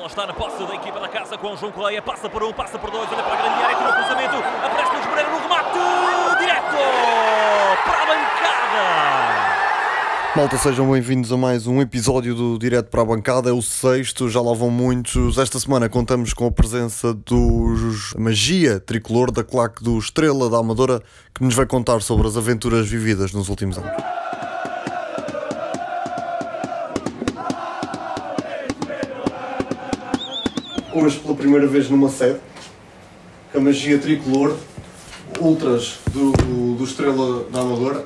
bola está na posse da equipa da casa com João Correia. Passa por um, passa por dois, olha para a grande área, tira o cruzamento. Aparece Luís Moreira no remate. Direto para a bancada. Malta, sejam bem-vindos a mais um episódio do Direto para a Bancada. É o sexto, já lá vão muitos. Esta semana contamos com a presença dos Magia Tricolor da claque do Estrela da Amadora, que nos vai contar sobre as aventuras vividas nos últimos anos. Hoje, pela primeira vez numa sede, a Magia Tricolor, Ultras do, do Estrela da Amadora.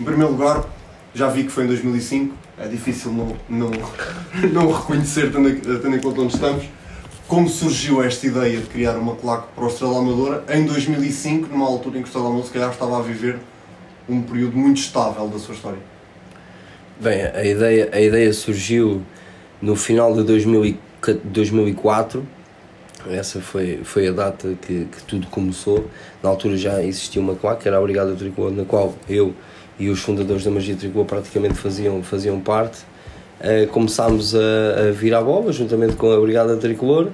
Em primeiro lugar, já vi que foi em 2005, é difícil não, não, não reconhecer, tendo, tendo em conta onde estamos. Como surgiu esta ideia de criar uma claque para o Estrela Amadora em 2005, numa altura em que o Estrela Amadora se calhar estava a viver um período muito estável da sua história? Bem, a ideia, a ideia surgiu no final de 2004, essa foi, foi a data que, que tudo começou. Na altura já existia uma claque, que era a Brigada Tricolor, na qual eu e os fundadores da Magia Tricolor praticamente faziam, faziam parte. Uh, começámos a, a vir à bola juntamente com a Brigada Tricolor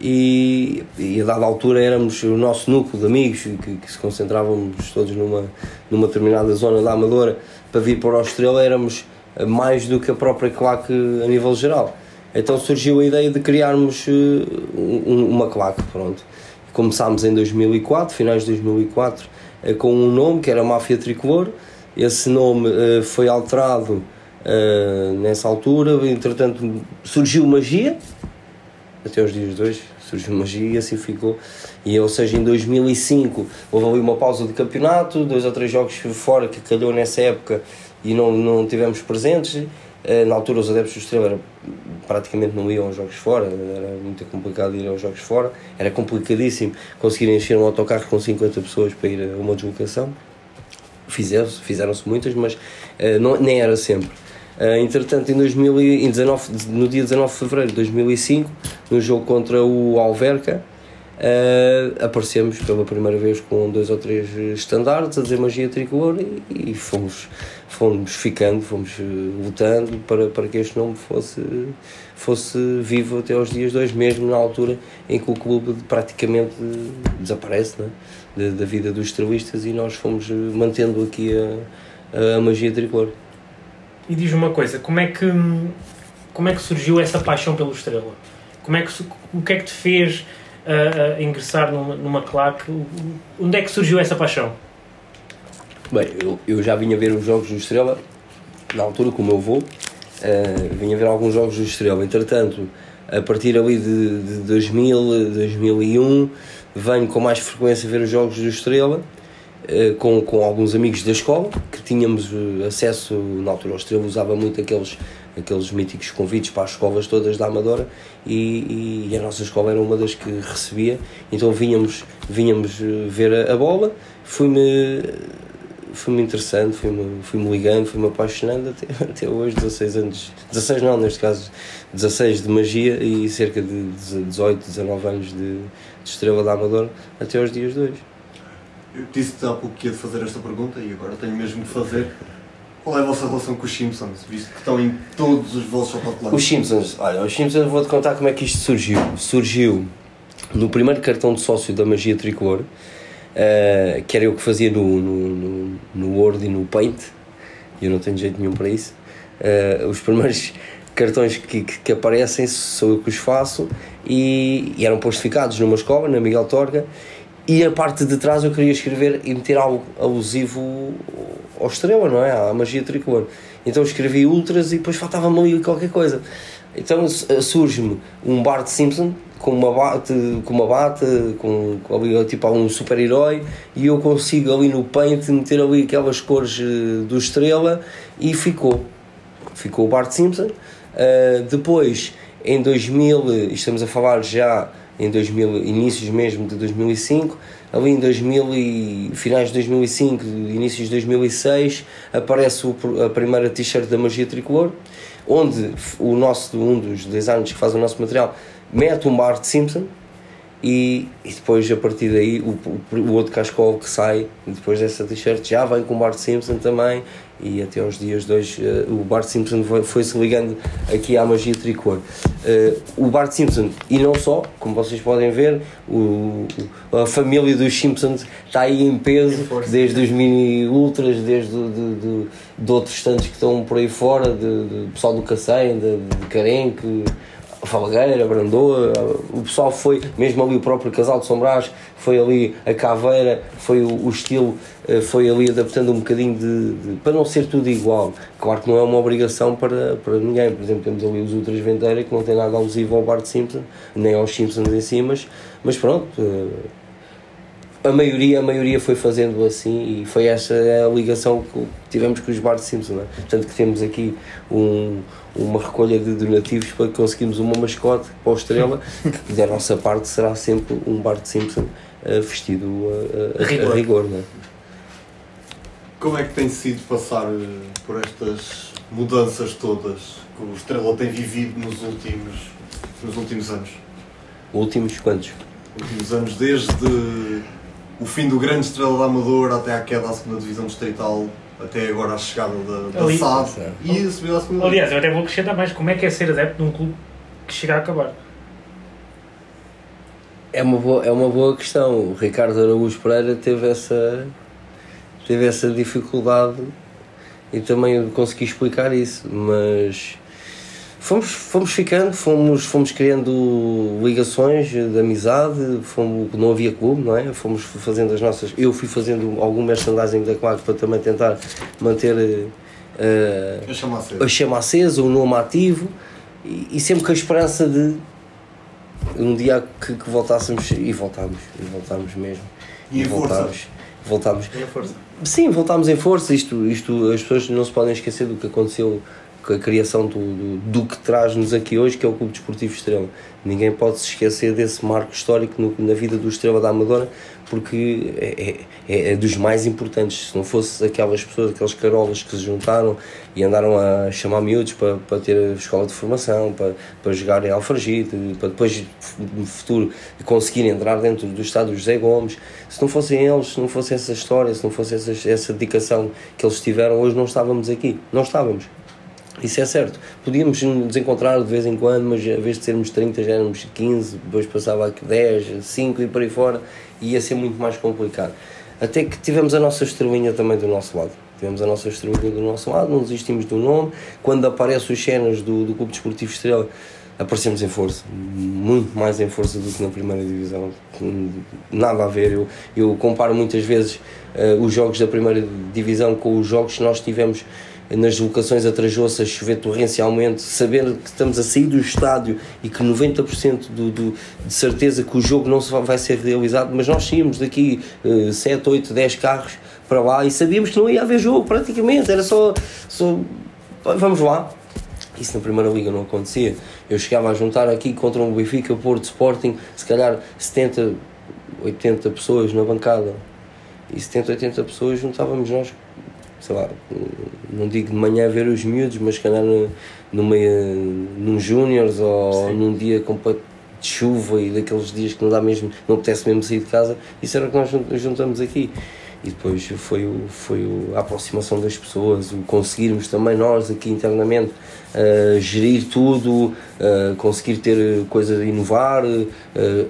e, e a dada altura éramos o nosso núcleo de amigos que, que se concentrávamos todos numa, numa determinada zona da Amadora para vir para o Estrela éramos mais do que a própria claque a nível geral. Então surgiu a ideia de criarmos um, uma claque, pronto. Começámos em 2004, finais de 2004, uh, com um nome que era Máfia Tricolor, esse nome uh, foi alterado nessa altura, entretanto surgiu magia, até os dias de hoje surgiu magia e assim ficou. E, ou seja, em 2005 houve ali uma pausa de campeonato, dois ou três jogos fora que calhou nessa época e não, não tivemos presentes. Uh, na altura os adeptos do Estrela era, praticamente não iam aos jogos fora, era muito complicado ir aos jogos fora, era complicadíssimo conseguir encher um autocarro com 50 pessoas para ir a uma deslocação fizeram-se fizeram muitas, mas uh, não, nem era sempre. Uh, entretanto, em 2019, no dia 19 de fevereiro de 2005, no jogo contra o Alverca, uh, aparecemos pela primeira vez com dois ou três estandartes a dizer magia tricolor e, e fomos, fomos ficando, fomos lutando para, para que este nome fosse, fosse vivo até aos dias hoje, mesmo na altura em que o clube praticamente desaparece. É? da, da vida dos estrelistas e nós fomos eh, mantendo aqui a, a magia tricolor. E diz uma coisa, como é que como é que surgiu essa paixão pelo Estrela? Como é que o que é que te fez uh, uh, ingressar numa, numa claque? Onde é que surgiu essa paixão? Bem, eu, eu já vinha ver os jogos do Estrela na altura com o meu avô, uh, vinha ver alguns jogos do Estrela. Entretanto, a partir ali de, de 2000, 2001, venho com mais frequência ver os jogos do Estrela, eh, com, com alguns amigos da escola, que tínhamos eh, acesso, na altura o Estrela usava muito aqueles, aqueles míticos convites para as escolas todas da Amadora e, e a nossa escola era uma das que recebia, então vinhamos, vinhamos eh, ver a, a bola, fui-me foi-me interessante, fui-me fui ligando, fui-me apaixonando até, até hoje, 16 anos, 16 não, neste caso 16 de magia e cerca de 18, 19 anos de, de estrela da Amador até aos dias de hoje. Eu disse-te há pouco que ia fazer esta pergunta e agora tenho mesmo de fazer. Qual é a vossa relação com os Simpsons, visto que estão em todos os vossos autocolantes? Os Simpsons, olha, os Simpsons vou-te contar como é que isto surgiu. Surgiu no primeiro cartão de sócio da Magia Tricolor, uh, que era eu que fazia no, no, no, no Word e no Paint, e eu não tenho jeito nenhum para isso. Uh, os primeiros cartões que, que, que, aparecem sou eu que os faço e, e, eram postificados numa escola, na Miguel Torga, e a parte de trás eu queria escrever e meter algo alusivo ao estrela, não é? À magia tricolor. Então escrevi Ultras e depois faltava-me ali qualquer coisa. Então surge-me um Bart Simpson com uma bate, com uma bata, com, com tipo um super-herói e eu consigo ali no paint meter ali aquelas cores eh, do estrela e ficou. Ficou o Bart Simpson. Uh, depois, em 2000, estamos a falar já em 2000, inícios mesmo de 2005, ali em 2000 e, finais de 2005, inícios de 2006, aparece o, a primeira t-shirt da Magia Tricolor, onde o nosso, um dos designers que faz o nosso material mete um Bart Simpson e, e depois a partir daí o, o, outro cascol que sai depois dessa t-shirt já vem com o Bart Simpson também e até aos dias de hoje uh, o Bart Simpson foi-se ligando aqui à magia tricolor. Uh, o Bart Simpson, e não só, como vocês podem ver, o, a família dos Simpsons está aí em peso, desde os mini ultras, desde de, de, de, outros tantos que estão por aí fora, de, de pessoal do Cacém, de, de Carenque Falgueira, Brandoa, o pessoal foi, mesmo ali o próprio casal de Sombrás, foi ali a caveira, foi o, o estilo, eh, foi ali adaptando um bocadinho de, de, para não ser tudo igual. Claro que não é uma obrigação para, para ninguém, por exemplo, temos ali os Ultras Vendeira que não tem nada alusivo ao Bart Simpson, nem aos Simpsons em si, mas, mas pronto. Eh, a maioria, a maioria foi fazendo assim e foi essa a ligação que tivemos com os Bart Simpson. É? Portanto, que temos aqui um, uma recolha de donativos para conseguirmos uma mascote para o Estrela, que da nossa parte será sempre um Bart Simpson uh, vestido a, a, a rigor. A rigor é? Como é que tem sido passar eh, por estas mudanças todas que o Estrela tem vivido nos últimos, nos últimos anos? Últimos quantos? Últimos anos, desde o fim do grande Estrela da Amador até à queda à segunda divisão distrital até agora a chegada da, da SAD e a subida à segunda Aliás, eu até vou acrescentar mais como é que é ser adepto de um clube que chega a acabar. É uma boa, é uma boa questão. O Ricardo Araújo Pereira teve essa, teve essa dificuldade e também consegui explicar isso, mas fomos, fomos ficando, fomos, fomos criando ligações de amizade, fomos, não havia clube, não é? Fomos fazendo as nossas. Eu fui fazendo algum merchandising da Claque para também tentar manter uh, a, chama acesa. a chama acesa, o nome ativo e, e, sempre com a esperança de um dia que, que voltássemos e voltámos, e voltámos mesmo. E, e voltámos. Voltámos. Em força. Sim, voltámos em força. Isto, isto, as pessoas não se podem esquecer do que aconteceu a criação do, do, do que traz-nos aqui hoje, que é o Clube Desportivo Estrela. Ninguém pode se esquecer desse marco histórico no, na vida do Estrela da Amadora, porque é, é, é, dos mais importantes. Se não fosse aquelas pessoas, aqueles carolas que se juntaram e andaram a chamar miúdos para, para ter a escola de formação, para, para jogar em Alfragite, para depois no futuro conseguirem entrar dentro do estado do José Gomes, se não fossem eles, se não fosse essa história, se não fosse essa, essa dedicação que eles tiveram, hoje não estávamos aqui. Não estávamos. Isso é certo. Podíamos nos encontrar de vez em quando, mas a vez de sermos 30 já éramos 15, depois passava aqui 10, 5 e por aí fora, e ia ser muito mais complicado. Até que tivemos a nossa estrelinha também do nosso lado. Tivemos a nossa estrelinha do nosso lado, não desistimos do nome. Quando aparecem os cenas do, do Clube Desportivo Estrela, aparecemos em força, muito mais em força do que na primeira divisão. Nada a ver. Eu, eu comparo muitas vezes uh, os jogos da primeira divisão com os jogos que nós tivemos nas locações a Trajoça chover torrencialmente, saber que estamos a sair do estádio e que 90% do, do, de certeza que o jogo não vai ser realizado, mas nós saímos daqui uh, 7, 8, 10 carros para lá e sabíamos que não ia haver jogo praticamente, era só, só vamos lá. Isso na Primeira Liga não acontecia. Eu chegava a juntar aqui contra um Benfica, Porto, Sporting, se calhar 70, 80 pessoas na bancada. E 70, 80 pessoas juntávamos nós sei lá, não digo de manhã ver os miúdos, mas calhar numa, num júniores ou Sim. num dia completo de chuva e daqueles dias que não dá mesmo, não apetece mesmo sair de casa, isso era o que nós juntamos aqui. E depois foi, o, foi o, a aproximação das pessoas, o conseguirmos também nós aqui internamente uh, gerir tudo, uh, conseguir ter coisas a inovar, uh,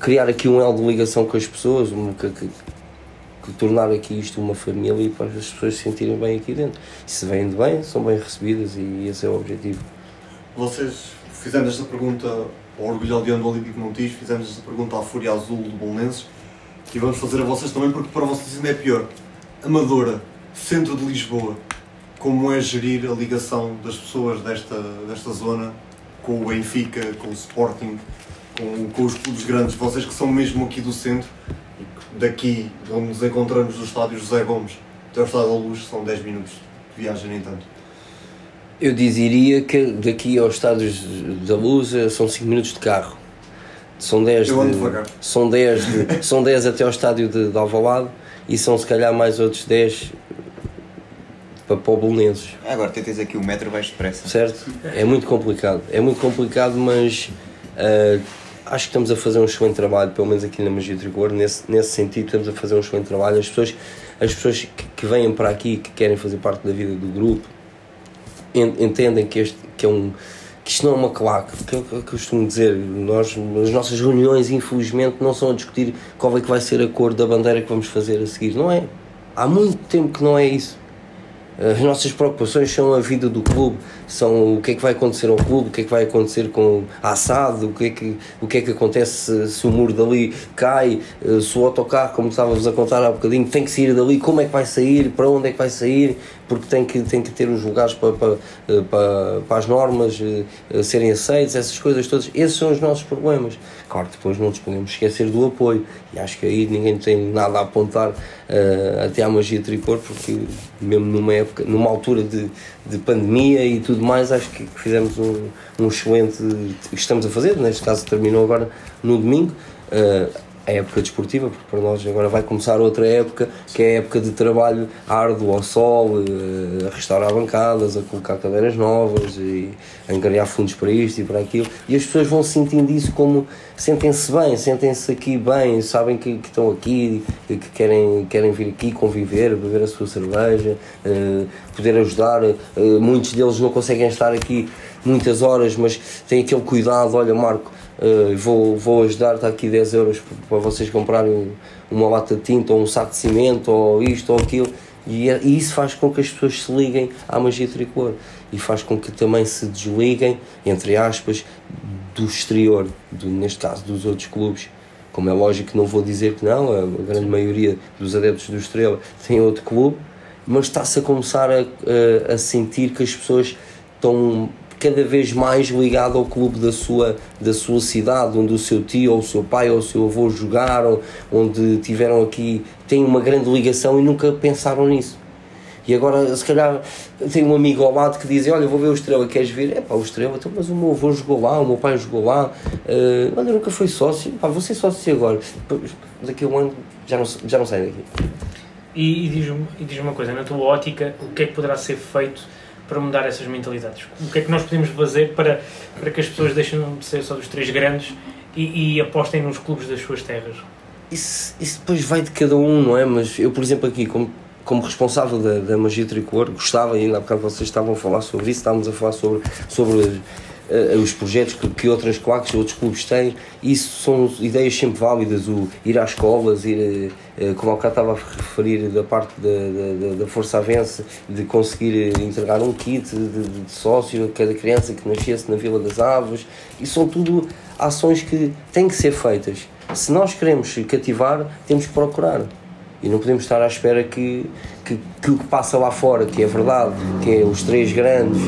criar aqui um elo de ligação com as pessoas, um, que, tornar aqui isto uma família e para as pessoas se sentirem bem aqui dentro. E se vêm de bem, são bem recebidas e esse é o objetivo. Vocês fizemos esta pergunta ao Orgulho Aldeano do Olímpico Montijo, fizemos esta pergunta à Fúria Azul do Bolonenses e vamos fazer a vocês também porque para vocês ainda é pior. Amadora, centro de Lisboa, como é gerir a ligação das pessoas desta, desta zona com o Benfica, com o Sporting, com, com os clubes grandes, vocês que são mesmo aqui do centro, daqui, onde nos encontramos no estádio José Gomes, até o estádio da Luz, são 10 minutos de viagem, nem tanto. Eu diria que daqui aos estádios da Luz eh, são 5 minutos de carro. São 10 Eu ando de, devagar. São 10, de, são 10 até ao estádio de, de Alvalade e são se calhar mais outros 10 para, para o Bolonenses. Agora tens aqui o metro vais depressa. Certo? É muito complicado. É muito complicado, mas uh, acho que estamos a fazer um excelente trabalho, pelo menos aqui na Magia Tricolor, nesse, nesse sentido estamos a fazer um excelente trabalho. As pessoas, as pessoas que, que vêm para aqui, que querem fazer parte da vida do grupo, en- entendem que, este, que é um que isto não é uma claque, que o que eu costumo dizer, nós, as nossas reuniões infelizmente não são a discutir qual é que vai ser a cor da bandeira que vamos fazer a seguir, não é? Há muito tempo que não é isso. As nossas preocupações são a vida do clube, são o que é que vai acontecer ao clube, o que é que vai acontecer com a assado, o que é que, o que, é que acontece se, o muro dali cai, eh, se o autocarro, como estávamos a contar há bocadinho, tem que sair dali, como é que vai sair, para onde é que vai sair, porque tem que, tem que ter os lugares para, para, eh, para, para as normas eh, serem aceitas, essas coisas todas. Esses são os nossos problemas. Claro depois não nos podemos esquecer do apoio, e acho que aí ninguém tem nada a apontar até à magia tricor, porque mesmo numa época, numa altura de, de pandemia e tudo mais, acho que fizemos um, um excelente. Estamos a fazer, neste caso terminou agora no domingo. eh, a época desportiva, porque para nós agora vai começar outra época, que é a época de trabalho árduo ao sol, eh, a restaurar bancadas, a colocar cadeiras novas e a angariar fundos para isto e para aquilo. E as pessoas vão sentindo isso como sentem-se bem, sentem-se aqui bem, sabem que, que estão aqui, que querem, querem vir aqui conviver, beber a sua cerveja, eh, poder ajudar. Eh, muitos deles não conseguem estar aqui muitas horas, mas têm aquele cuidado, olha Marco, Uh, vou, vou ajudar, está aqui 10 euros para vocês comprarem uma lata de tinta ou um saco de cimento ou isto ou aquilo. E, é- e isso faz com que as pessoas se liguem à magia tricolor. E faz com que também se desliguem, entre aspas, do exterior, do, neste caso dos outros clubes. Como é lógico que não vou dizer que não, a, grande maioria dos adeptos do Estrela tem outro clube, mas está-se a começar a, a, a sentir que as pessoas estão cada vez mais ligadas ao clube da sua, da sua cidade, onde o seu tio, ou o seu pai, ou o seu avô jogaram, onde tiveram aqui, têm uma grande ligação e nunca pensaram nisso. E agora, se calhar, tem um amigo ao lado que diz: Olha, vou ver o Estrela, queres vir? É pá, o Estrela, então, mas o meu avô jogou lá, o meu pai jogou lá, eh, olha, nunca foi sócio, pá, vou ser sócio agora. Daqui a um ano já não, já não sai daqui. E, e diz-me diz uma coisa, na tua ótica, o que é que poderá ser feito para mudar essas mentalidades? O que é que nós podemos fazer para, para que as pessoas deixem de ser só dos três grandes e, e apostem nos clubes das suas terras? Isso, isso depois vai de cada um, não é? Mas eu, por exemplo, aqui, como, como responsável da, da magia tricolor, gostava, e ainda há bocado vocês estavam a falar sobre isso, estávamos a falar sobre, sobre eh, os projetos que, que outras claques, outros clubes têm. Isso são ideias sempre válidas, o ir às escolas, ir, eh, como há bocado estava a referir da parte da, da, da Força Avença, de conseguir entregar um kit de, de, de sócio a cada criança que nascesse na Vila das Aves. E são tudo ações que têm que ser feitas. Se nós queremos cativar, temos que procurar. E não podemos estar à espera que, que, que o que passa lá fora, que é verdade, que é os três grandes,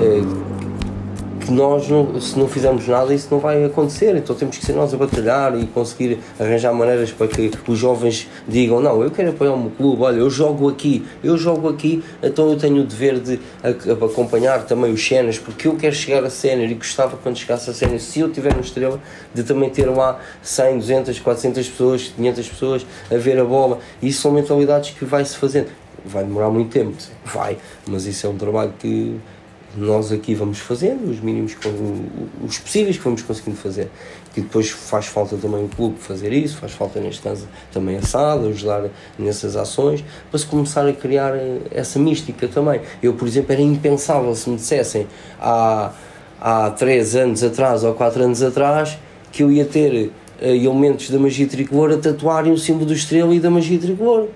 eh, que nós, não, se não fizermos nada, isso não vai acontecer. Então temos que ser nós a batalhar e conseguir arranjar maneiras para que os jovens digam: Não, eu quero apoiar o meu clube, olha, eu jogo aqui, eu jogo aqui, então eu tenho o dever de acompanhar também os cenas, porque eu quero chegar a sénior e gostava quando chegasse a sénior, se eu estiver no Estrela, de também ter lá 100, 200, 400 pessoas, 500 pessoas a ver a bola. E isso são mentalidades que vai-se fazendo. Vai demorar muito tempo, vai, mas isso é um trabalho que nós aqui vamos fazendo, os mínimos, os possíveis que vamos conseguindo fazer. Que depois faz falta também o clube fazer isso, faz falta neste caso também a SAD, ajudar nessas ações, para se começar a criar essa mística também. Eu, por exemplo, era impensável se me dissessem há, há 3 anos atrás ou 4 anos atrás que eu ia ter eh, elementos da magia tricolor a tatuarem o símbolo do estrela e da magia tricolor.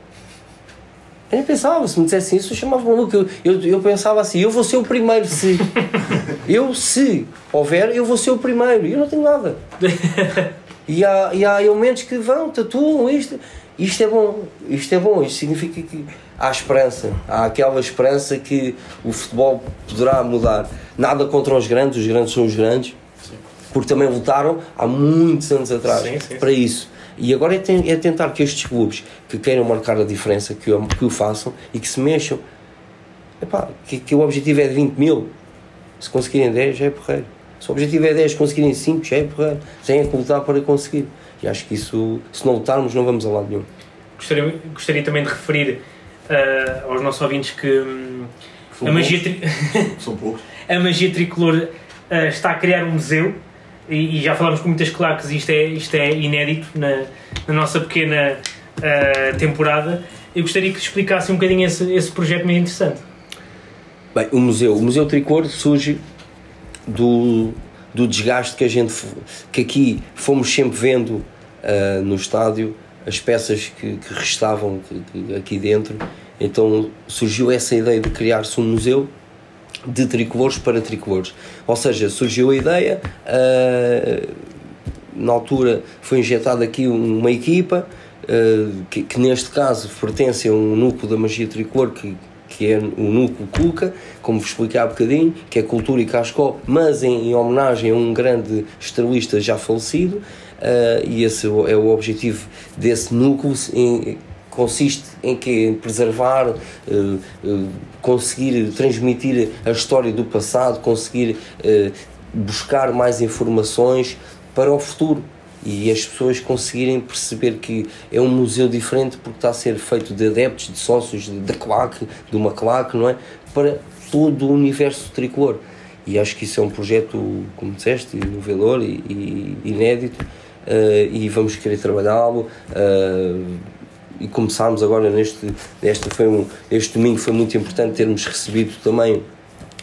Eu nem pensava, se me dissessem isso, eu chamava maluco. Eu, eu, eu pensava assim, eu vou ser o primeiro se. eu, se houver, eu vou ser o primeiro. E eu não tenho nada. E há, e há elementos que vão, tatuam isto. Isto é bom, isto é bom, isto significa que há esperança, há aquela esperança que o futebol poderá mudar. Nada contra os grandes, os grandes são os grandes, porque também lutaram há muitos anos atrás Sim, sim, para isso. E agora é, ten- é tentar que estes clubes que queiram marcar a diferença, que o, que o façam e que se mexam. Epá, que, que o objetivo é de 20 mil, se conseguirem 10 já é porreiro. Se o objetivo é 10, conseguirem 5 já é porreiro. Têm que lutar para conseguir. E acho que isso, se não lutarmos, não vamos a lado nenhum. Gostaria, gostaria também de referir ah, aos nossos ouvintes que São a, magia poucos. tri- São poucos. a magia tricolor ah, está a criar um museu. E, já falámos com muitas claques, isto é, isto é inédito na, na nossa pequena uh, temporada. Eu gostaria que explicasse um bocadinho esse, esse projeto muito interessante. Bem, o museu, o museu Tricor surge do, do desgaste que a gente que aqui fomos sempre vendo uh, no estádio as peças que, que restavam aqui dentro então surgiu essa ideia de criar-se um museu de tricolores para tricolores. Ou seja surgiu a ideia uh, na altura foi injetada aqui uma equipa uh, que, que, neste caso pertence a um núcleo da magia tricolor que que é o núcleo Cuca, como vos expliquei há bocadinho, que é Cultura e Cascó, mas em, em homenagem a um grande estrelista já falecido, uh, e esse é o objetivo desse núcleo, em, consiste em que em preservar, uh, uh, conseguir transmitir a história do passado, conseguir buscar mais informações para o futuro e as pessoas conseguirem perceber que é um museu diferente porque está a ser feito de adeptos, de sócios da claque, de uma claque, não é? Para todo o universo tricolor. E acho que isso é um projeto, como disseste, inovador e, e inédito uh, e vamos querer trabalhá-lo. Uh, e começámos agora neste, neste, foi um, este domingo foi muito importante termos recebido também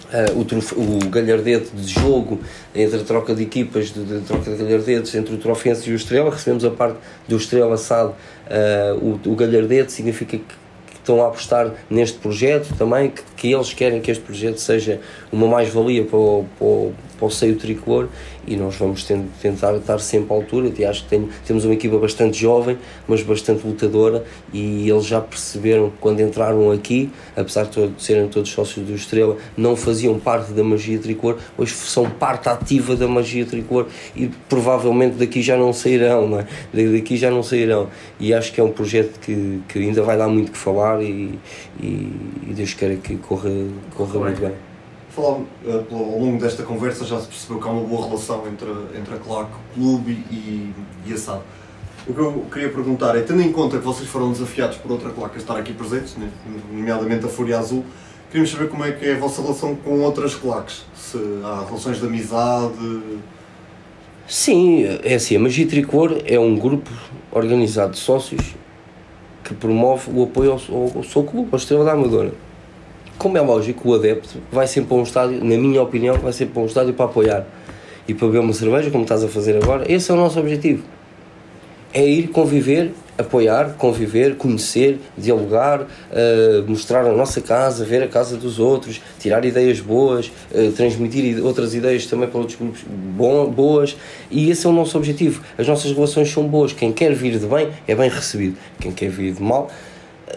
Uh, o, trofe, o galhardete de jogo entre a troca de equipas, de, de troca de galhardetes entre o Trofense e o Estrela, recebemos a parte do Estrela assado, uh, o, o galhardete significa que, que, estão a apostar neste projeto também, que, que, eles querem que este projeto seja uma mais-valia para o, para, o, para o seio tricolor e nós vamos tentar estar sempre à altura. E acho que tenho, temos uma equipa bastante jovem, mas bastante lutadora, e eles já perceberam que quando entraram aqui, apesar de serem todos sócios do Estrela, não faziam parte da magia tricolor, hoje são parte ativa da magia tricolor e provavelmente daqui já não sairão, não é? daqui já não sairão. E acho que é um projeto que, que ainda vai dar muito que falar e, e, e Deus queira que corra, corra muito bem falar, uh, ao longo desta conversa já se percebeu que há uma boa relação entre, entre a Clark, o clube e, e a SAD. O que eu queria perguntar é, tendo em conta que vocês foram desafiados por outra claque a estar aqui presentes, né, nomeadamente a Fúria Azul, queríamos saber como é que é a vossa relação com outras claques. Se há relações de amizade. Sim, é assim, a Magia Tricolor é um grupo organizado de sócios que promove o apoio ao, ao, ao seu clube, à Estrela da Amadora como é lógico, o adepto vai sempre para um estádio, na minha opinião, vai sempre para um estádio para apoiar e para beber uma cerveja, como estás a fazer agora. Esse é o nosso objetivo. É ir conviver, apoiar, conviver, conhecer, dialogar, uh, mostrar a nossa casa, ver a casa dos outros, tirar ideias boas, uh, transmitir outras ideias também para outros grupos bom, boas. E esse é o nosso objetivo. As nossas relações são boas. Quem quer vir de bem é bem recebido. Quem quer vir de mal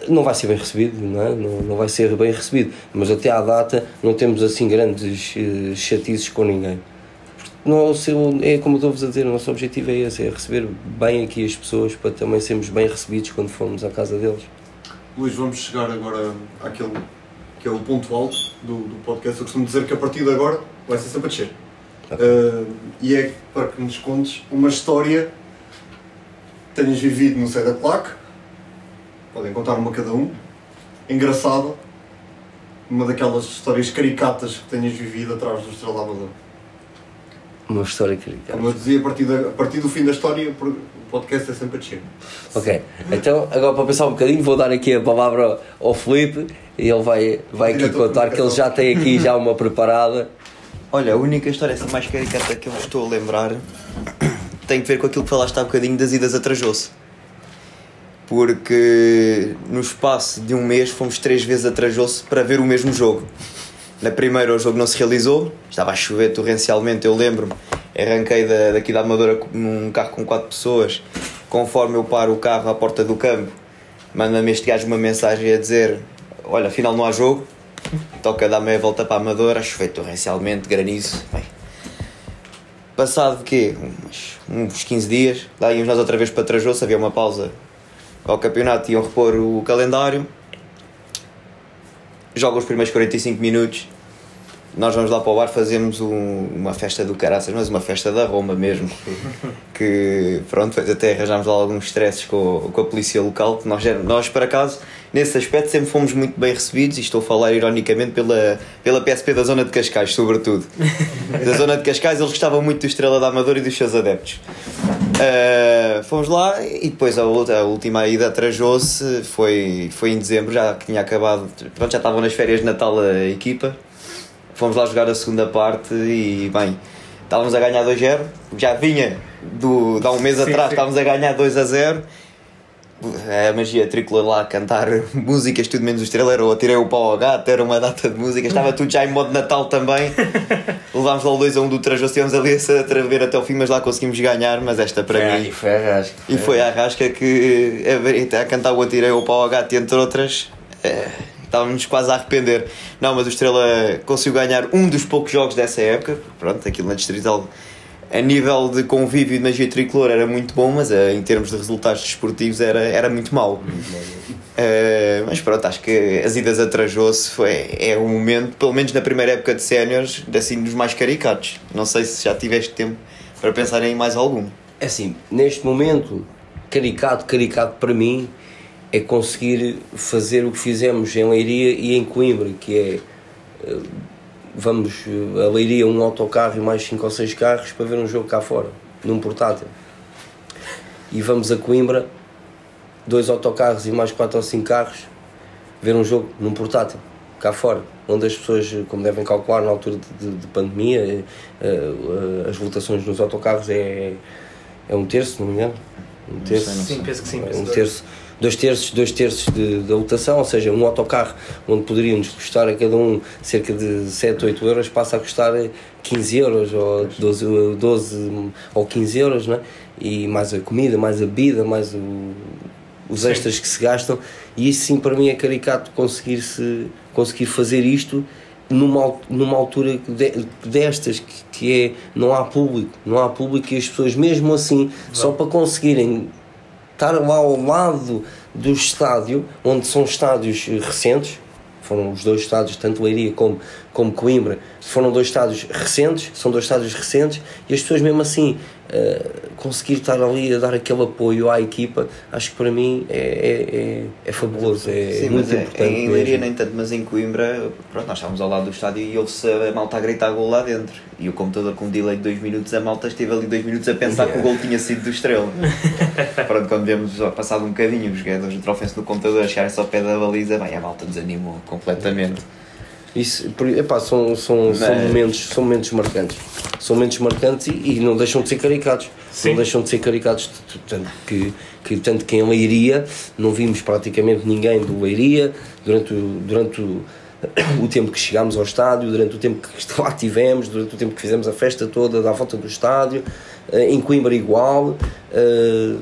não vai ser bem recebido, não, é? não, não, vai ser bem recebido, mas até à data não temos assim grandes uh, chatices com ninguém. Nosso, é como estou-vos a dizer, o nosso objetivo é esse, é receber bem aqui as pessoas para também sermos bem recebidos quando formos à casa deles. Luís, vamos chegar agora àquele que é o ponto alto do, do podcast. Eu costumo dizer que a partir de agora vai ser sempre a descer. Uh, e é para que nos contes uma história que tenhas vivido no Sei da Plaque podem contar uma cada um, engraçada, uma daquelas histórias caricatas que tenhas vivido atrás do Estrela. Uma história caricata. Como eu dizia, a partir, da, a partir do fim da história, o podcast é sempre a descer. Ok, então agora para pensar um bocadinho, vou dar aqui a palavra ao Felipe e ele vai, vai aqui contar que ele já tem aqui já uma preparada. Olha, a única história assim mais caricata que eu estou a lembrar tem que ver com aquilo que falaste há bocadinho das idas a Trajoso porque no espaço de um mês fomos três vezes a Trajoso para ver o mesmo jogo. Na primeira o jogo não se realizou, estava a chover torrencialmente, eu lembro-me. Arranquei da, daqui da Amadora num carro com quatro pessoas. Conforme eu paro o carro à porta do campo, manda-me este gajo uma mensagem a dizer: Olha, afinal não há jogo, toca dar meia volta para a Amadora, chover torrencialmente, granizo. Bem, passado quê? Uns, uns 15 dias, lá íamos nós outra vez para Trajoso, havia uma pausa ao campeonato iam repor o calendário, jogam os primeiros 45 minutos, nós vamos lá para o bar, fazemos um, uma festa do caraças, mas uma festa da Roma mesmo. que pronto, até arranjámos lá alguns stresses com, com a polícia local, que nós, nós por acaso nesse aspecto sempre fomos muito bem recebidos e estou a falar ironicamente pela, pela PSP da zona de Cascais, sobretudo. da zona de Cascais eles gostavam muito do Estrela da Amadora e dos seus adeptos. Uh, fomos lá e depois a, outra, a última ida atrasou-se, foi, foi em dezembro, já que tinha acabado, pronto, já estavam nas férias de Natal a equipa. Fomos lá jogar a segunda parte e bem, estávamos a ganhar 2-0, já vinha do, de há um mês Sim, atrás, sim. estávamos a ganhar 2 a 0 a magia tricolor lá a cantar músicas, tudo menos o estrela, era o Atirei o Pau ao Gato, era uma data de música, estava tudo já em modo Natal também. Levámos lá o 2 a 1 do Trajo, estivemos ali a traver até o fim, mas lá conseguimos ganhar. Mas esta para mim. E foi a rasca. E foi a rasca que a, a cantar o Atirei o Pau ao Gato, entre outras, eh, estávamos quase a arrepender. Não, mas o Estrela conseguiu ganhar um dos poucos jogos dessa época. Pronto, aquilo na Distrital, a nível de convívio e de magia tricolor era muito bom, mas eh, em termos de resultados desportivos era, era muito mau. Eh, mas pronto, acho que as idas atrasou-se foi, é um momento, pelo menos na primeira época de séniores, assim, dos mais caricatos. Não sei se já tiveste tempo para pensar em mais algum. É assim, neste momento, caricato, caricato para mim é conseguir fazer o que fizemos em Leiria e em Coimbra, que é eh, vamos eh, a Leiria um autocarro e mais 5 ou 6 carros para ver um jogo cá fora, num portátil. E vamos a Coimbra, dois autocarros e mais 4 ou 5 carros, ver um jogo num portátil, cá fora, onde as pessoas, como devem calcular, na altura de, de- de pandemia, eh, eh, as votações nos autocarros é, é um terço, não me engano. Um terço. sei, não Sim, penso que sim. É penso um que- terço, dois terços, dois terços de, da lotação, ou seja, um autocarro onde poderíamos custar a cada um cerca de 7, 8 euros passa a custar 15 euros ou 12, 12 ou 15 euros, não é? e mais a comida, mais a bebida, mais o- os Sim. extras que se gastam, e isso sim para mim é caricato conseguir, -se, conseguir fazer isto numa, numa altura de- destas que, que é não há público, não há público e as pessoas mesmo assim, só para conseguirem estar lá ao lado do estádio, onde são estádios recentes, foram os dois estádios, tanto Leiria como, como Coimbra, foram dois estádios recentes, são dois estádios recentes, e as pessoas mesmo assim eh, conseguir estar ali a dar aquele apoio à equipa, acho que para mim é, é, é, é fabuloso, é Sim, muito mas é- importante. em Leiria nem tanto, mas em Coimbra, pronto, nós estávamos ao lado do estádio e ouve-se a malta a gritar gol lá dentro. E o computador com um delay de 2 minutos, a malta esteve ali 2 minutos a pensar que o gol tinha sido do Estrela. pronto, quando vemos passado um bocadinho os jogadores do trofense no computador chegarem-se ao pé da baliza, bem, a malta desanimou completamente. Isso, epá, são, são, são, momentos, são momentos marcantes. São momentos marcantes e, e não deixam de ser caricados. Sim. Não deixam de ser t- Tanto que, que, tanto que em Leiria não vimos praticamente ninguém do Leiria durante, o, durante o, o tempo que chegámos ao estádio, durante o tempo que lá tivemos, durante o tempo que fizemos a festa toda da volta do estádio. eh, Em Coimbra, igual. eh,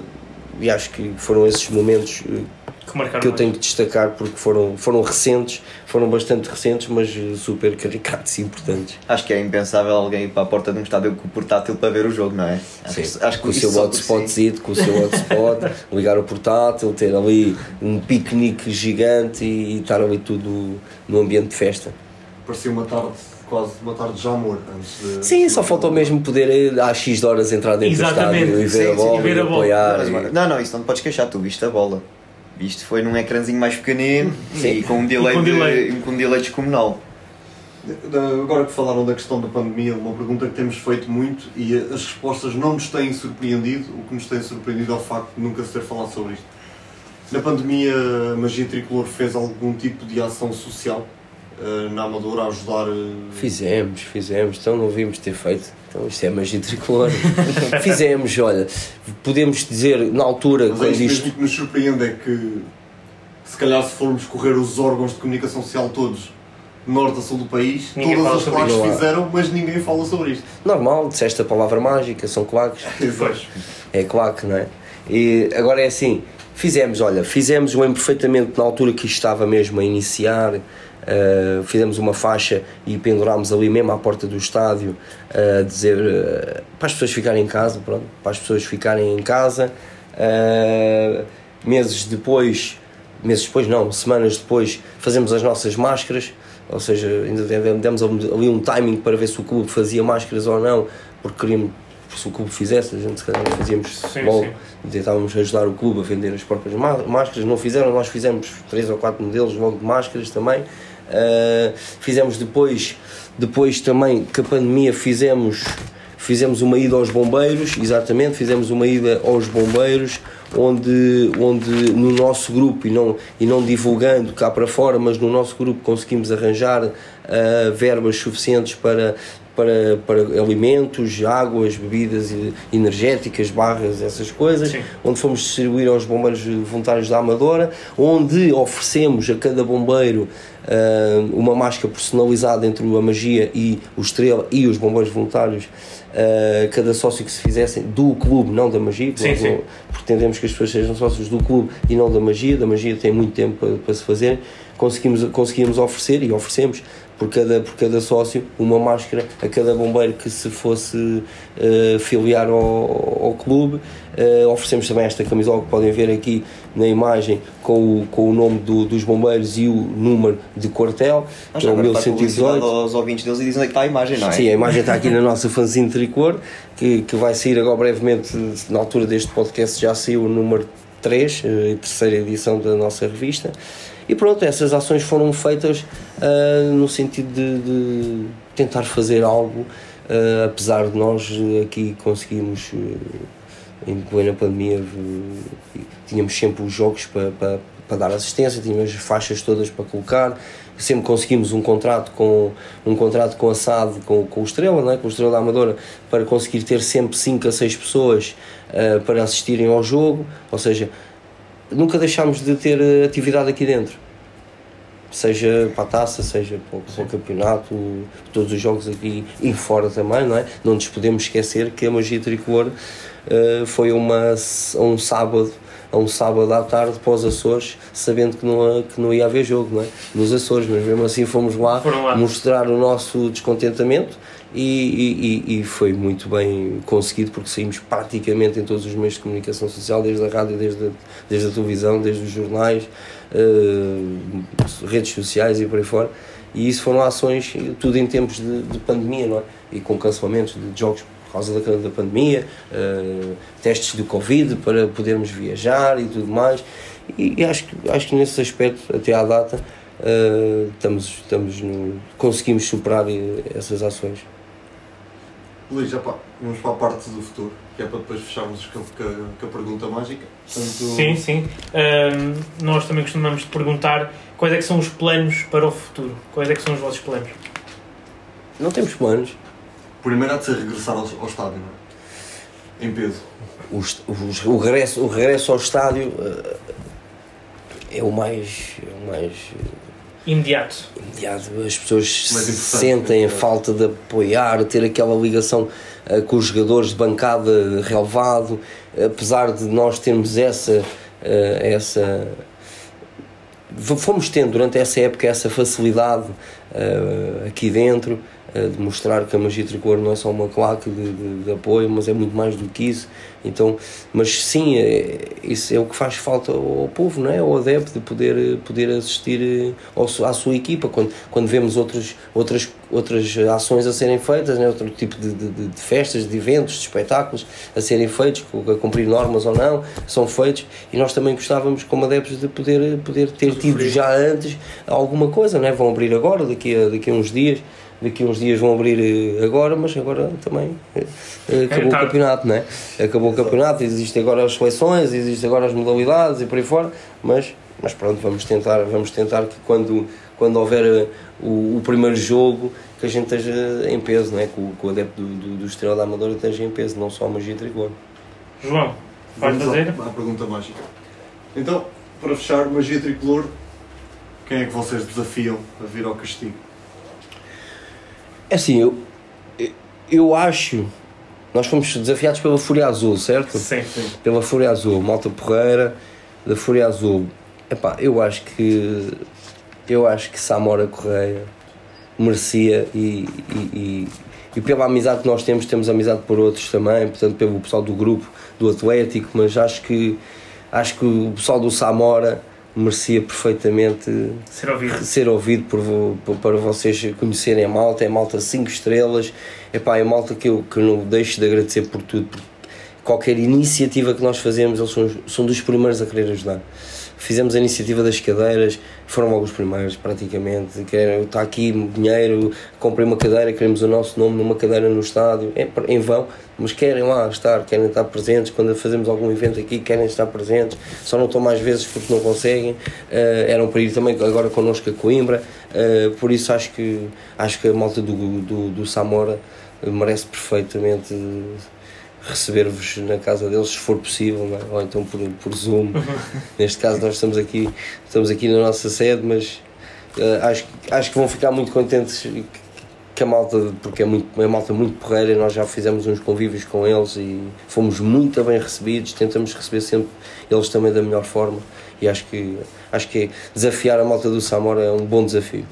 E acho que foram esses momentos eh, Que que eu tenho que destacar porque foram, foram recentes, foram bastante recentes, mas super caricatos e importantes. Acho que é impensável alguém ir para a porta de um estádio com o portátil para ver o jogo, não é? Acho, Sim, que- acho que com o seu só por si- hotspot, com o seu hotspot, ligar o portátil, ter ali um piquenique gigante e, estar ali tudo no ambiente de festa. Parecia uma tarde, quase uma tarde de amor antes de. Sim, só faltou mesmo poder eh, às X de horas entrar dentro Exatamente. do estádio e ver Sim, a sim, bola e ver e a bola. apoiar. Mas, e- Não, não, isso não te podes queixar, tu viste a bola. Isto foi num ecrãzinho mais pequenino Sim. e com um delay, com de- delay. com um delay descomunal. Agora que falaram da questão da pandemia, uma pergunta que temos feito muito e as respostas não nos têm surpreendido. O que nos tem surpreendido é o facto de nunca se ter falado sobre isto. Na pandemia, a Magia Tricolor fez algum tipo de ação social na Amadora a ajudar. eh, Fizemos, fizemos, então não vimos ter feito. Então isto é magia tricolor. fizemos, olha, podemos dizer na altura, Mas é quando isto isto mesmo que nos surpreende é que se calhar se formos correr os órgãos de comunicação social todos, norte a sul do país, Ninguém todas as claques fizeram, mas ninguém fala sobre isto. Normal, disseste a palavra mágica, são claques. Pois. É claque, não é? E agora é assim, fizemos, olha, fizemos o perfeitamente na altura que isto estava mesmo a iniciar, uh, fizemos uma faixa e pendurámos ali mesmo à porta do estádio uh, a dizer uh, para as pessoas ficarem em casa, pronto, para as pessoas ficarem em casa. Meses depois, meses depois não, semanas depois, fazemos as nossas máscaras, ou seja, ainda demos ali um timing para ver se o clube fazia máscaras ou não, porque queríamos se o clube fizesse, a gente se calhar fazíamos Sim, futebol, sim. tentávamos ajudar o clube a vender as próprias má- máscaras, não fizeram, nós fizemos três ou quatro modelos logo de máscaras também. Uh, fizemos depois, depois também que a pandemia fizemos, fizemos uma ida aos bombeiros, exatamente, fizemos uma ida aos bombeiros, onde, onde no nosso grupo, e não, e não divulgando cá para fora, mas no nosso grupo conseguimos arranjar uh, verbas suficientes para, para, para alimentos, águas, bebidas energéticas, barras, essas coisas, Sim. onde fomos distribuir aos bombeiros voluntários da Amadora, onde oferecemos a cada bombeiro ah, uma máscara personalizada entre a magia e o estrela e os bombeiros voluntários, ah, cada sócio que se fizessem do clube, não da magia, Sim, sim. pretendemos que as pessoas sejam sócios do clube e não da magia, da magia tem muito tempo para, para se fazer, conseguimos, conseguimos oferecer e oferecemos por cada, por cada sócio uma máscara a cada bombeiro que se fosse eh, filiar ao, ao clube. Eh, oferecemos também esta camisola que podem ver aqui na imagem com o, com o nome do- dos bombeiros e o número de quartel, Mas que é o agora faz publicidade 1118. aos ouvintes deles e dizem que está a imagem, não é? Sim, a imagem está aqui na nossa fanzine Tricor, que, que vai sair agora brevemente, na altura deste podcast já saiu o número 3, a terceira edição da nossa revista. E pronto, essas ações foram feitas ah, no sentido de, de tentar fazer algo, ah, apesar de nós aqui conseguimos, eh, em plena pandemia, tínhamos sempre os jogos para, para, para dar assistência, tínhamos as faixas todas para colocar, sempre conseguimos um contrato com um contrato com a SAD, com, com o Estrela, não é? com o Estrela da Amadora, para conseguir ter sempre 5 a 6 pessoas ah, para assistirem ao jogo, ou seja, nunca deixámos de ter eh, atividade aqui dentro. Seja para a taça, seja para o, para o campeonato, todos os jogos aqui e fora também, não é? Não nos podemos esquecer que a magia tricolor eh, foi uma, um sábado, a um sábado à tarde para os Açores, sabendo que não, que não ia haver jogo, não é? Nos Açores, mas mesmo assim fomos lá, lá. mostrar o nosso descontentamento e, e- e- foi muito bem conseguido porque saímos praticamente em todos os meios de comunicação social, desde a rádio, desde a, desde a televisão, desde os jornais, eh, redes sociais e por aí fora. E isso foram ações, tudo em tempos de, de pandemia, não é? E com cancelamentos de jogos por causa da, da pandemia, eh, testes do Covid para podermos viajar e tudo mais. E, e acho, que- acho que nesse aspecto, até à data, eh, estamos, estamos no- conseguimos superar essas ações. Luís, já pá, vamos para a parte do futuro, que é para depois fecharmos com, com a- com a pergunta mágica. Portanto, Sim, sim. Ahm, nós também costumamos te perguntar quais é que são os planos para o futuro. Quais é que são os vossos planos? Não temos planos. Primeiro há de ser regressar ao, ao estádio, não é? Em peso. O, o, o regresso, o regresso ao estádio eh, é o mais, é o mais Imediato. imediato. As pessoas importante, sentem a falta de apoiar, ter aquela ligação eh, com os jogadores de bancada relevado, apesar de nós termos essa, eh, essa fomos tendo durante essa época essa facilidade eh, aqui dentro de mostrar que a magia tricolor não é só uma claque de, de- de apoio, mas é muito mais do que isso. Então, mas sim, é, isso é o que faz falta ao povo, não é? Ao adepto de poder, poder assistir eh, ao, à sua equipa quando, quando vemos outros, outras, outras ações a serem feitas, né? outro tipo de, de, de- festas, de eventos, de espetáculos a serem feitos, a cumprir normas ou não, são feitos e nós também gostávamos, como adeptos, de poder, poder ter tido já antes alguma coisa, não é? Vão abrir agora, daqui a, daqui a uns dias. Daqui a uns dias vão abrir eh, agora, mas agora também eh, eh, acabou o tarde. campeonato, não é? Acabou o campeonato, existem agora as seleções, existem agora as modalidades e por aí fora, mas, mas pronto, vamos tentar, vamos tentar que quando, quando houver o, o primeiro jogo, que a gente esteja em peso, não é? Que o, que o adepto do, do, do Estrela da Amadora esteja em peso, não só a magia tricolor. João, vais Vamos fazer? à pergunta mágica. Então, para fechar, magia tricolor, quem é que vocês desafiam a vir ao castigo? É assim, eu, eu acho. Nós fomos desafiados pela Fúria Azul, certo? Sim. Pela Fúria Azul, Malta Porreira, da Fúria Azul. Epá, eu acho que. Eu acho que Samora Correia merecia e, e, e, e pela amizade que nós temos, temos amizade por outros também, portanto, pelo pessoal do grupo do Atlético, mas acho que. Acho que o pessoal do Samora merecia perfeitamente Ser ouvido. ser ouvido por, para vocês conhecerem a malta. É malta 5 estrelas. Epá, é malta que eu que não deixo de agradecer por tudo. por qualquer iniciativa que nós fazemos, eles são, são dos primeiros a querer ajudar. Fizemos a iniciativa das cadeiras, foram os primeiros, praticamente. Querem, está aqui dinheiro, comprei uma cadeira, queremos o nosso nome numa cadeira no estádio, é em vão, mas querem lá estar, querem estar presentes. Quando fazemos algum evento aqui, querem estar presentes, só não estão mais vezes porque não conseguem. Eh, eram para ir também agora connosco a Coimbra, Eh, por isso acho que, acho que a malta do, do, do Samora merece perfeitamente receber-vos na casa deles se for possível, é? ou então por, por Zoom. Neste caso nós estamos aqui, estamos aqui na nossa sede, mas eh, acho, que- acho que vão ficar muito contentes que- que a malta, porque é, muito, é uma malta muito porreira, nós já fizemos uns convívios com eles e fomos muito bem recebidos, tentamos receber sempre eles também da melhor forma e acho que, acho que desafiar a malta do Samora é um bom desafio.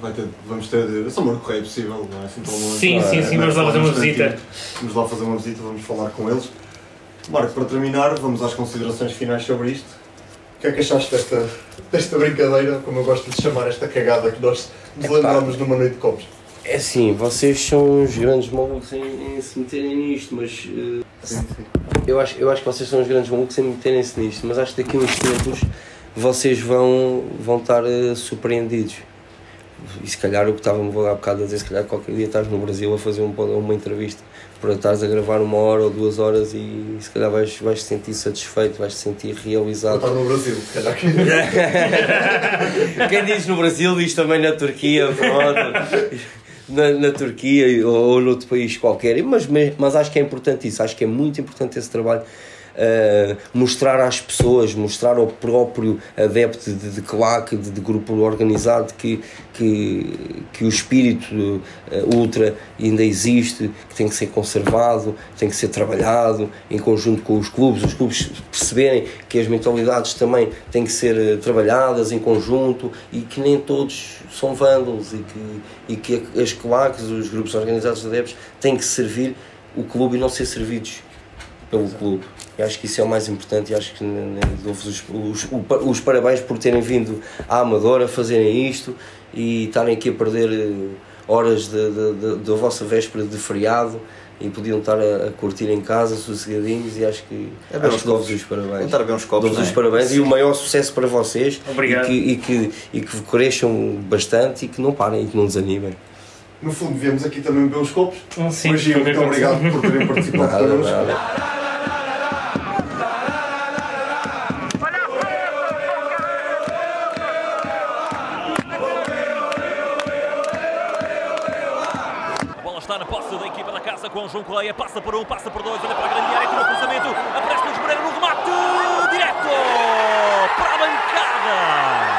Vai ter- vamos ter. Eu sou o correio possível, não é assim tão longe. Sim, sim, sim, vamos lá fazer uma visita. Vamos lá fazer uma visita, vamos falar com eles. Marco, para terminar, vamos às considerações finais sobre isto. O que é que achaste desta, desta brincadeira, como eu gosto de chamar, esta cagada que nós nos lembramos numa noite de copos? É assim, vocês são os grandes malucos em, em se meterem nisto, mas eh, Sim, sim. eu, acho, eu acho que vocês são os grandes malucos em meterem-se nisto, mas acho que daqui a uns tempos vocês vão, vão estar eh, surpreendidos. E se calhar o que estávamos há bocado a dizer, se calhar qualquer dia estás no Brasil a fazer um, uma entrevista para estares a gravar uma hora ou duas horas e se calhar vais, vais te sentir satisfeito, vais te sentir realizado. estar no Brasil, se calhar que. Quem diz no Brasil diz também na Turquia, pronto. Na, na Turquia ou, ou noutro país qualquer. Mas, mas acho que é importante isso, acho que é muito importante esse trabalho. Uh, mostrar às pessoas, mostrar ao próprio adepto de, de claque, de, de grupo organizado, que, que, que o espírito uh, ultra ainda existe, que tem que ser conservado, tem que ser trabalhado em conjunto com os clubes, os clubes perceberem que as mentalidades também têm que ser uh, trabalhadas em conjunto e que nem todos são vândalos e que, e que as claques, os grupos organizados de adeptos, têm que servir o clube e não ser servidos pelo clube. Eu acho que isso é o mais importante e acho que né, né, dou-vos os, os, os parabéns por terem vindo à Amadora, fazerem isto e estarem aqui a perder eh, horas da vossa véspera de feriado e podiam estar a, a, curtir em casa, sossegadinhos e acho que, É acho que dou-vos os parabéns. Estar a ver uns copos, Dou-vos não os é? parabéns e o maior sucesso para vocês Obrigado. E, que, e, que, e que cresçam bastante e que não parem e que não desanimem. No fundo, viemos aqui também beber uns copos. Sim, Hoje, muito obrigado por terem participado connosco. Equipa da casa com o João Correia. Passa por um, passa por dois, olha para a grande área, tira o cruzamento. Aparece Luís Moreira no remate. Direto para a bancada.